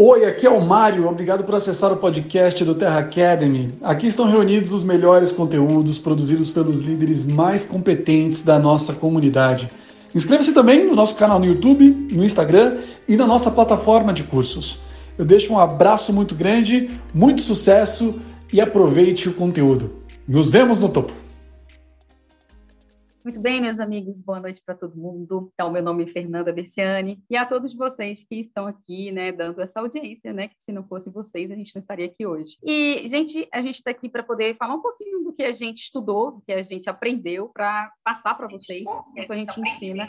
Oi, aqui é o Mário. Obrigado por acessar o podcast do Terra Academy. Aqui estão reunidos os melhores conteúdos produzidos pelos líderes mais competentes da nossa comunidade. Inscreva-se também no nosso canal no YouTube, no Instagram e na nossa plataforma de cursos. Eu deixo um abraço muito grande, muito sucesso e aproveite o conteúdo. Nos vemos no topo! Muito bem, meus amigos, boa noite para todo mundo. Então, meu nome é Fernanda Berciani e a todos vocês que estão aqui, né, dando essa audiência, né, que se não fosse vocês, a gente não estaria aqui hoje. E, gente, a gente está aqui para poder falar um pouquinho do que a gente estudou, do que a gente aprendeu, para passar para vocês, enquanto a gente ensina,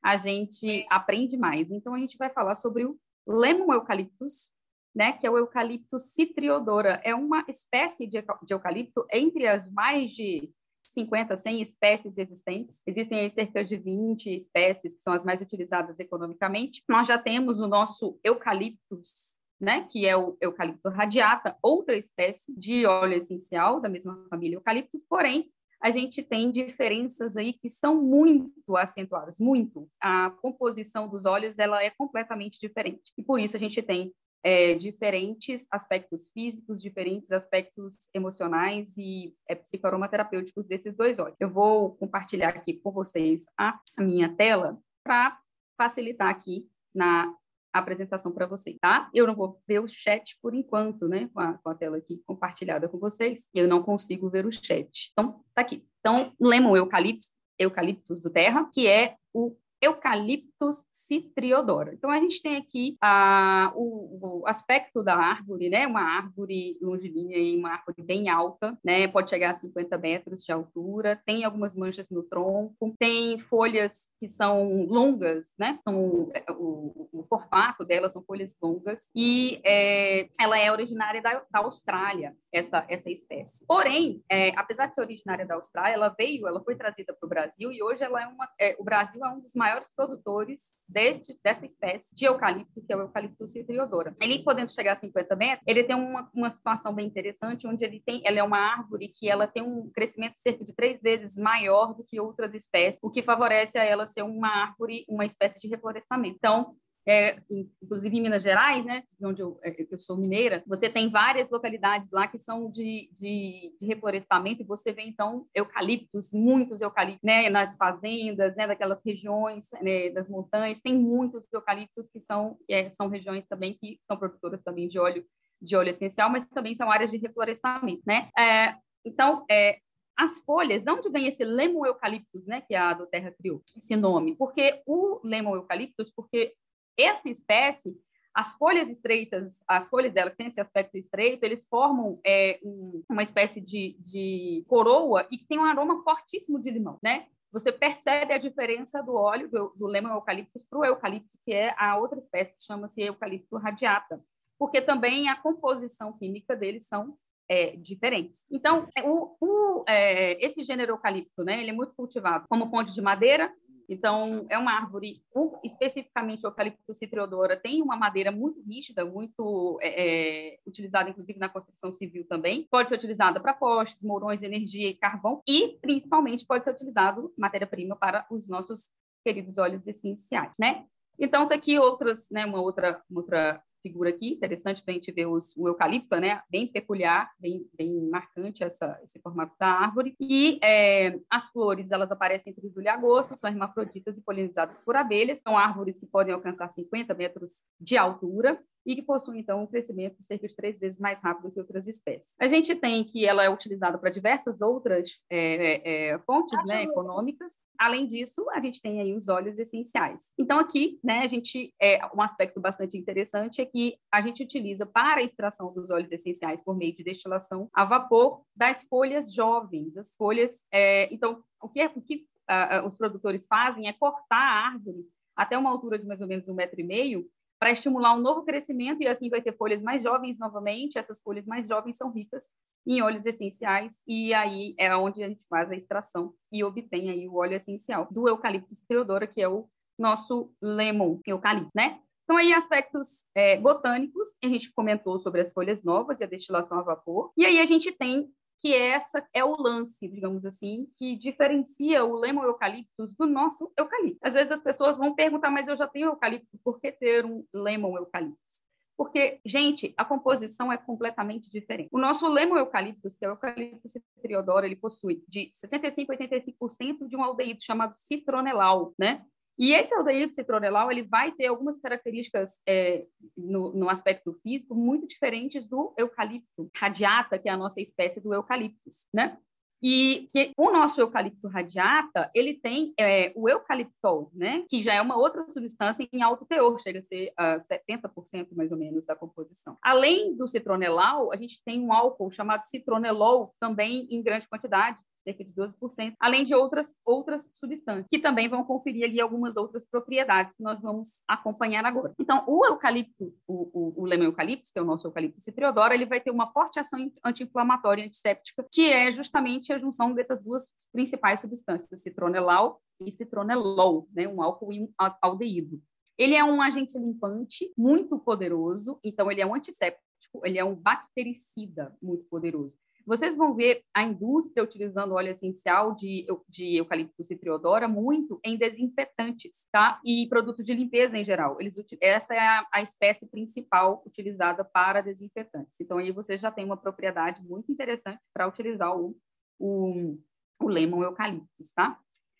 a gente aprende mais. Então, a gente vai falar sobre o Lemon Eucalyptus, né, que é o Eucalyptus citriodora. É uma espécie de eucalipto entre as mais de 50, 100 espécies existentes. Existem cerca de 20 espécies que são as mais utilizadas economicamente. Nós já temos o nosso eucaliptus, né, que é o eucalipto radiata, outra espécie de óleo essencial da mesma família eucaliptus, porém a gente tem diferenças aí que são muito acentuadas, muito. A composição dos óleos ela é completamente diferente. E por isso a gente tem é, diferentes aspectos físicos, diferentes aspectos emocionais e é, psicoaromaterapêuticos desses dois óleos. Eu vou compartilhar aqui com vocês a, minha tela para facilitar aqui na apresentação para vocês, tá? Eu não vou ver o chat por enquanto, né? Com a, com a, tela aqui compartilhada com vocês. Eu não consigo ver o chat. Então, tá aqui. Então, lemon eucaliptus, eucaliptus do terra, que é o Eucaliptus citriodora. Então, a gente tem aqui ah, o, o, aspecto da árvore, né? Uma árvore longilínea e uma árvore bem alta, né? Pode chegar a 50 metros de altura, tem algumas manchas no tronco, tem folhas que são longas, né? São, é, o, o formato delas são folhas longas e é, ela é originária da, da Austrália, essa, essa espécie. Porém, é, apesar de ser originária da Austrália, ela veio, ela foi trazida para o Brasil e hoje ela é uma, é, o Brasil é um dos maiores produtores deste, dessa espécie de eucalipto, que é o eucalipto citriodora. Ele, podendo chegar a 50 metros, ele tem uma, uma situação bem interessante, onde ele tem, ela é uma árvore que ela tem um crescimento cerca de três vezes maior do que outras espécies, o que favorece a ela ser uma árvore, uma espécie de reflorestamento. Então, é, inclusive em Minas Gerais, né, onde eu, é, eu, sou mineira, você tem várias localidades lá que são de, de, de, reflorestamento e você vê, então, eucaliptos, muitos eucaliptos, né, nas fazendas, né, daquelas regiões né, das montanhas, tem muitos eucaliptos que são, é, são regiões também que são produtoras também de óleo, de óleo essencial, mas também são áreas de reflorestamento, né? É, então, é, as folhas, de onde vem esse lemon eucaliptus, né, que a do Terra criou, esse nome? Porque o lemon eucaliptus, porque essa espécie, as folhas estreitas, as folhas dela que tem esse aspecto estreito, eles formam é, um, uma espécie de, de coroa e tem um aroma fortíssimo de limão, né? Você percebe a diferença do óleo do, do lemon eucaliptus para o eucalipto, que é a outra espécie que chama-se eucalipto radiata, porque também a composição química deles são é, diferentes. Então, o, o, é, esse gênero eucalipto, né, ele é muito cultivado como fonte de madeira, então, é uma árvore, especificamente o eucalipto citriodora, tem uma madeira muito rígida, muito é, é, utilizada, inclusive, na construção civil também. Pode ser utilizada para postes, mourões, energia e carvão, e, principalmente, pode ser utilizado matéria-prima para os nossos queridos óleos essenciais, né? Então, tá aqui outras, né, uma outra, uma outra figura aqui, interessante para a gente ver os, o eucalipto, né? Bem peculiar, bem, bem marcante essa, esse formato da árvore. E é, as flores, elas aparecem entre julho e agosto, são hermafroditas e polinizadas por abelhas. São árvores que podem alcançar 50 metros de altura e que possuem, então, um crescimento cerca de três vezes mais rápido que outras espécies. A gente tem que ela é utilizada para diversas outras é, é, fontes né, econômicas. Além disso, a gente tem aí os óleos essenciais. Então, aqui, né, a gente, é, um aspecto bastante interessante é que a gente utiliza para a extração dos óleos essenciais por meio de destilação a vapor das folhas jovens. As folhas, é, então, o que, é, o que uh, os produtores fazem é cortar a árvore até uma altura de mais ou menos um metro e meio, para estimular um novo crescimento e assim vai ter folhas mais jovens novamente. Essas folhas mais jovens são ricas em óleos essenciais e aí é onde a gente faz a extração e obtém aí o óleo essencial do eucalipto Theodora, que é o nosso lemon eucalipto, né? Então, aí, aspectos é, botânicos, a gente comentou sobre as folhas novas e a destilação a vapor. E aí, a gente tem que essa é o lance, digamos assim, que diferencia o lemon eucaliptus do nosso eucalipto. Às vezes as pessoas vão perguntar, mas eu já tenho eucalipto, por que ter um lemon eucaliptus? porque, gente, a composição é completamente diferente. O nosso lemo eucaliptus, que é o eucaliptus citriodora, ele possui de 65 a 85% de um aldeído chamado citronelau, né? E esse aldeído citronelau, ele vai ter algumas características é, no, no, aspecto físico muito diferentes do eucalipto radiata, que é a nossa espécie do eucaliptus, né? E que o nosso eucalipto radiata, ele tem é, o eucaliptol, né? Que já é uma outra substância em alto teor, chega a ser uh, ah, 70% mais ou menos da composição. Além do citronelau, a gente tem um álcool chamado citronelol, também em grande quantidade, cerca de 12%, além de outras, outras substâncias, que também vão conferir ali algumas outras propriedades que nós vamos acompanhar agora. Então, o eucalipto, o, o, o lemon eucalipto, que é o nosso eucalipto citriodora, ele vai ter uma forte ação anti-inflamatória e antisséptica, que é justamente a junção dessas duas principais substâncias, citronelau e citronelol, né, um álcool e um aldeído. Ele é um agente limpante muito poderoso, então ele é um antisséptico, ele é um bactericida muito poderoso. Vocês vão ver a indústria utilizando óleo essencial de, de eucalipto citriodora muito em desinfetantes, tá? E produtos de limpeza em geral. Eles, essa é a, a espécie principal utilizada para desinfetantes. Então, aí você já tem uma propriedade muito interessante para utilizar o, o, o lemon eucaliptus, tá?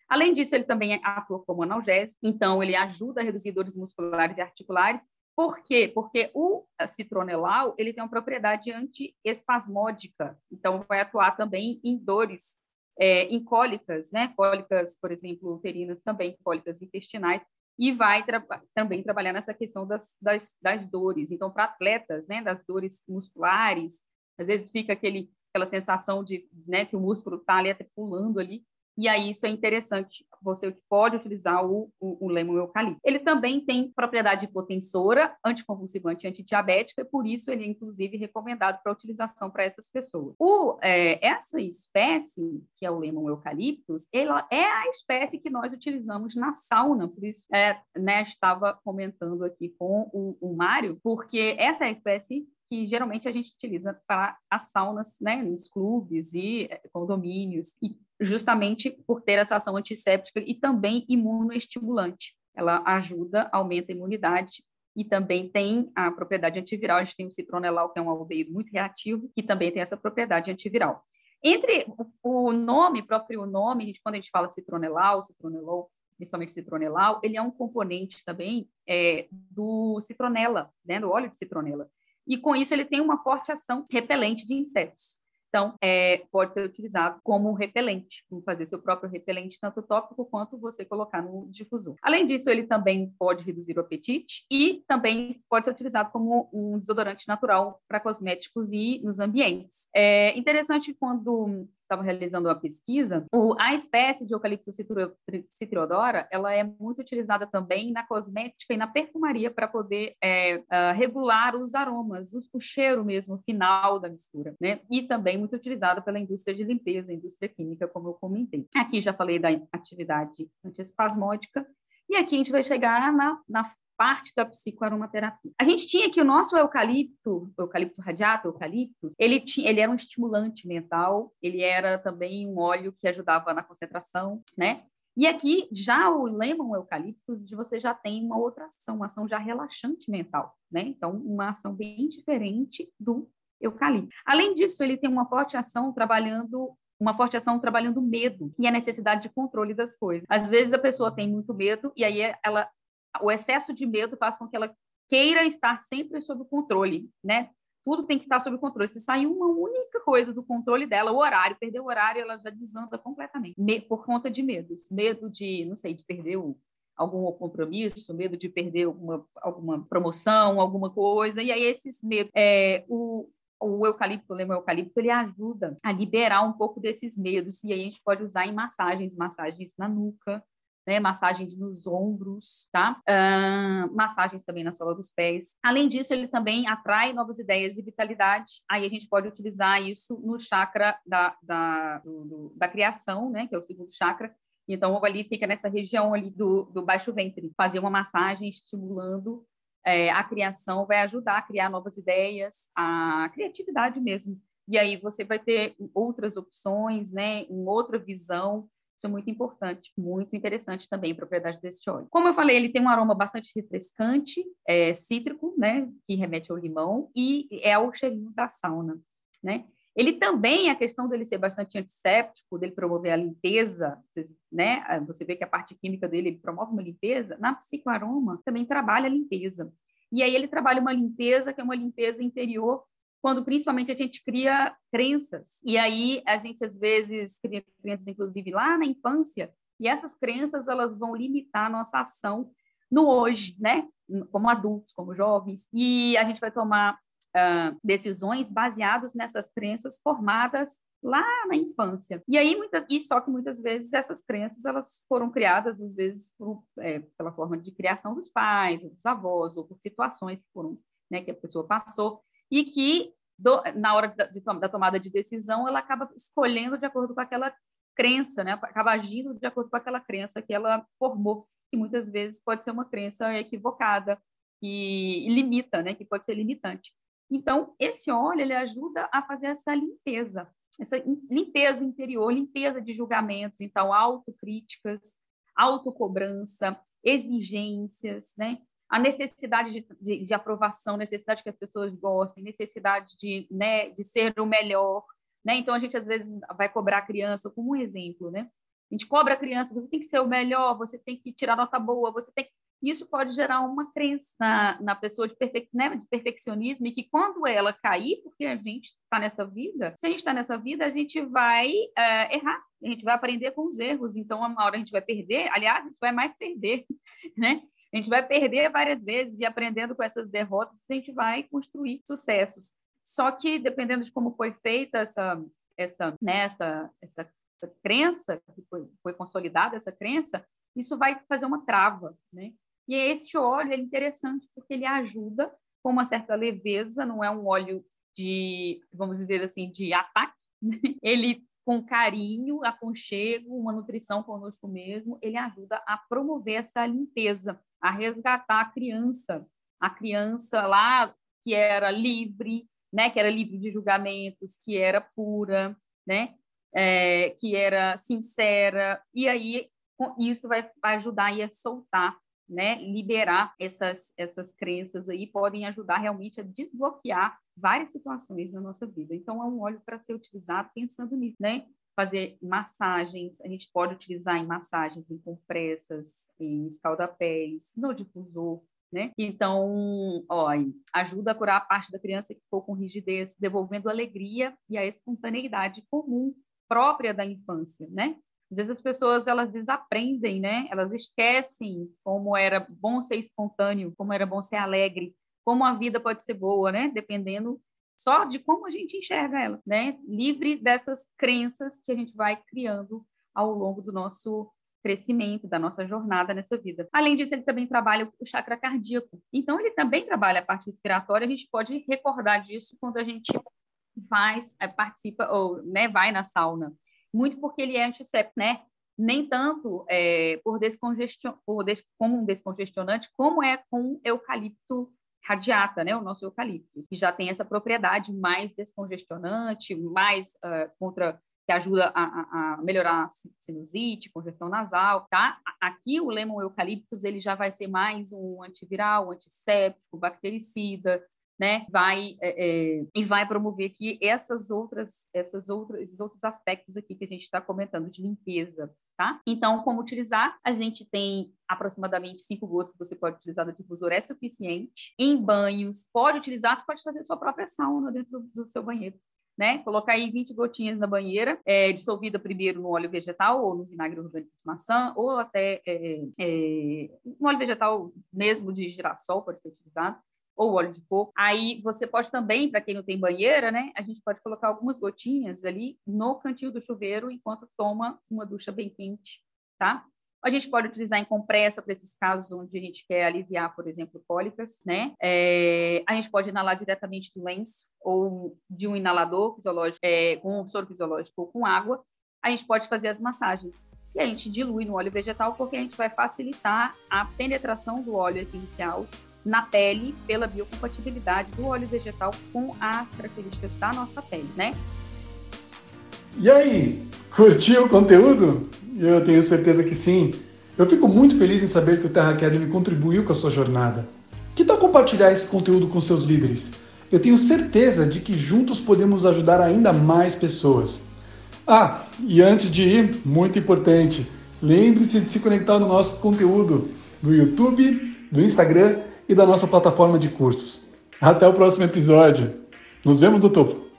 Além disso, ele também atua como analgésico, então ele ajuda a reduzir dores musculares e articulares por quê? Porque o citronelau ele tem uma propriedade antiespasmódica, então vai atuar também em dores, é, em cólicas, né? Cólicas, por exemplo, uterinas também, cólicas intestinais, e vai tra também trabalhar nessa questão das, das, das dores. Então, para atletas, né, das dores musculares, às vezes fica aquele, aquela sensação de né, que o músculo está ali até pulando ali, e aí isso é interessante, você pode utilizar o, o, o lemon eucalipto. Ele também tem propriedade hipotensora, anticonvulsivante antidiabética, e por isso ele é inclusive recomendado para utilização para essas pessoas. O, é, essa espécie, que é o lemon eucaliptus, ela é a espécie que nós utilizamos na sauna, por isso é, né, estava comentando aqui com o, o Mário, porque essa é a espécie que geralmente a gente utiliza para as saunas, né, nos clubes e eh, condomínios, e justamente por ter essa ação antisséptica e também imunoestimulante. Ela ajuda, aumenta a imunidade e também tem a propriedade antiviral. A gente tem o citronelau, que é um aldeído muito reativo, que também tem essa propriedade antiviral. Entre o nome, próprio nome, a gente, quando a gente fala citronelau, citronelol, principalmente citronelau, ele é um componente também é, do citronela, né, do óleo de citronela e com isso ele tem uma forte ação repelente de insetos. Então, é, pode ser utilizado como repelente, como fazer seu próprio repelente, tanto tópico quanto você colocar no difusor. Além disso, ele também pode reduzir o apetite e também pode ser utilizado como um desodorante natural para cosméticos e nos ambientes. É interessante quando estava realizando uma pesquisa, o, a espécie de eucalipto citriodora, ela é muito utilizada também na cosmética e na perfumaria para poder é, uh, regular os aromas, o, o, cheiro mesmo final da mistura, né? E também muito utilizada pela indústria de limpeza, indústria química, como eu comentei. Aqui já falei da atividade antiespasmódica, e aqui a gente vai chegar na, na parte da psicoaromaterapia. A gente tinha que o nosso eucalipto, o eucalipto radiato, eucalipto, ele, tinha, ele era um estimulante mental, ele era também um óleo que ajudava na concentração, né? E aqui, já o lemon eucaliptus, você já tem uma outra ação, uma ação já relaxante mental, né? Então, uma ação bem diferente do eucalipto. Além disso, ele tem uma forte ação trabalhando uma forte ação trabalhando medo e a necessidade de controle das coisas. Às vezes a pessoa tem muito medo e aí ela o excesso de medo faz com que ela queira estar sempre sob controle, né? Tudo tem que estar sob controle. Se sair uma única coisa do controle dela, o horário, perder o horário, ela já desanda completamente, por conta de medos. Medo de, não sei, de perder o, algum compromisso, medo de perder alguma, alguma promoção, alguma coisa. E aí esses medos, é, o, o eucalipto, o eucalipto, ele ajuda a liberar um pouco desses medos. E aí a gente pode usar em massagens, massagens na nuca, né? Massagens nos ombros, tá? Uh, massagens também na sola dos pés. Além disso, ele também atrai novas ideias e vitalidade. Aí a gente pode utilizar isso no chakra da, da, do, do, da criação, né? Que é o segundo chakra. Então, ali fica nessa região ali do, do baixo ventre. Fazer uma massagem estimulando é, a criação vai ajudar a criar novas ideias, a criatividade mesmo. E aí você vai ter outras opções, né? Outra visão Isso é muito importante, muito interessante também a propriedade desse óleo. Como eu falei, ele tem um aroma bastante refrescante, é, cítrico, né, que remete ao limão, e é o cheirinho da sauna, né? Ele também, a questão dele ser bastante antisséptico, dele promover a limpeza, né? Você vê que a parte química dele promove uma limpeza, na psicoaroma também trabalha a limpeza. E aí ele trabalha uma limpeza que é uma limpeza interior quando principalmente a gente cria crenças. E aí a gente às vezes cria crenças, inclusive lá na infância, e essas crenças elas vão limitar a nossa ação no hoje, né? Como adultos, como jovens. E a gente vai tomar uh, decisões baseadas nessas crenças formadas lá na infância. E aí muitas e só que muitas vezes essas crenças elas foram criadas às vezes por, é, pela forma de criação dos pais, dos avós, ou por situações que foram, né, que a pessoa passou e que do, na hora da, da, tomada de decisão ela acaba escolhendo de acordo com aquela crença, né? Acaba agindo de acordo com aquela crença que ela formou, que muitas vezes pode ser uma crença equivocada e, e limita, né? Que pode ser limitante. Então, esse óleo ele ajuda a fazer essa limpeza, essa limpeza interior, limpeza de julgamentos, então autocríticas, autocobrança, exigências, né? A necessidade de, de, de, aprovação, necessidade que as pessoas gostem, necessidade de, né, de ser o melhor, né? Então a gente às vezes vai cobrar a criança como um exemplo, né? A gente cobra a criança, você tem que ser o melhor, você tem que tirar nota boa, você tem isso pode gerar uma crença na, na pessoa de, perfe... né, de perfeccionismo e que quando ela cair, porque a gente está nessa vida, se a gente está nessa vida, a gente vai é, errar, a gente vai aprender com os erros, então uma hora a gente vai perder, aliás, a gente vai mais perder, né? A gente vai perder várias vezes e aprendendo com essas derrotas, a gente vai construir sucessos. Só que dependendo de como foi feita essa essa né, essa, essa, crença que foi, foi consolidada essa crença, isso vai fazer uma trava, né? E esse óleo é interessante porque ele ajuda com uma certa leveza, não é um óleo de, vamos dizer assim, de ataque. Né? Ele com carinho, aconchego, uma nutrição conosco mesmo, ele ajuda a promover essa limpeza, a resgatar a criança, a criança lá que era livre, né, que era livre de julgamentos, que era pura, né, é, que era sincera, e aí isso vai, vai ajudar a soltar né, liberar essas, essas crenças aí, podem ajudar realmente a desbloquear várias situações na nossa vida. Então, é um óleo para ser utilizado pensando nisso, né? Fazer massagens, a gente pode utilizar em massagens, em compressas, em escaldapés, no difusor, né? Então, ó, ajuda a curar a parte da criança que ficou com rigidez, devolvendo alegria e a espontaneidade comum própria da infância, né? Às vezes as pessoas elas desaprendem, né? Elas esquecem como era bom ser espontâneo, como era bom ser alegre, como a vida pode ser boa, né? Dependendo só de como a gente enxerga ela, né? Livre dessas crenças que a gente vai criando ao longo do nosso crescimento, da nossa jornada nessa vida. Além disso, ele também trabalha o chakra cardíaco. Então, ele também trabalha a parte respiratória. A gente pode recordar disso quando a gente faz, eh, participa ou né, vai na sauna muito porque ele é antisséptico, né? Nem tanto é, por descongestion, por des, como um descongestionante, como é com eucalipto radiata, né? O nosso eucalipto, que já tem essa propriedade mais descongestionante, mais uh, contra que ajuda a, a, melhorar a sinusite, congestão nasal, tá? Aqui o lemon eucaliptus ele já vai ser mais um antiviral, antisséptico, bactericida, né, vai é, é, e vai promover aqui essas outras, essas outras, esses outros aspectos aqui que a gente está comentando de limpeza, tá? Então, como utilizar? A gente tem aproximadamente cinco gotas, você pode utilizar da difusor, é suficiente. Em banhos, pode utilizar, você pode fazer sua própria sauna dentro do, do seu banheiro. Né? Colocar aí 20 gotinhas na banheira, é, dissolvida primeiro no óleo vegetal ou no vinagre orgânico de maçã, ou até é, é, no óleo vegetal mesmo de girassol pode ser utilizado ou óleo de coco. Aí você pode também, para quem não tem banheira, né? A gente pode colocar algumas gotinhas ali no cantinho do chuveiro enquanto toma uma ducha bem quente, tá? A gente pode utilizar em compressa para esses casos onde a gente quer aliviar, por exemplo, cólicas, né? É, a gente pode inalar diretamente do lenço ou de um inalador fisiológico, é, com um soro fisiológico ou com água. A gente pode fazer as massagens. E a gente dilui no óleo vegetal porque a gente vai facilitar a penetração do óleo essencial na pele pela biocompatibilidade do óleo vegetal com as características da nossa pele, né? E aí, curtiu o conteúdo? Eu tenho certeza que sim. Eu fico muito feliz em saber que o Terra Academy contribuiu com a sua jornada. Que tal compartilhar esse conteúdo com seus líderes? Eu tenho certeza de que juntos podemos ajudar ainda mais pessoas. Ah, e antes de ir, muito importante, lembre-se de se conectar no nosso conteúdo do YouTube, do Instagram e da nossa plataforma de cursos. Até o próximo episódio. Nos vemos no topo.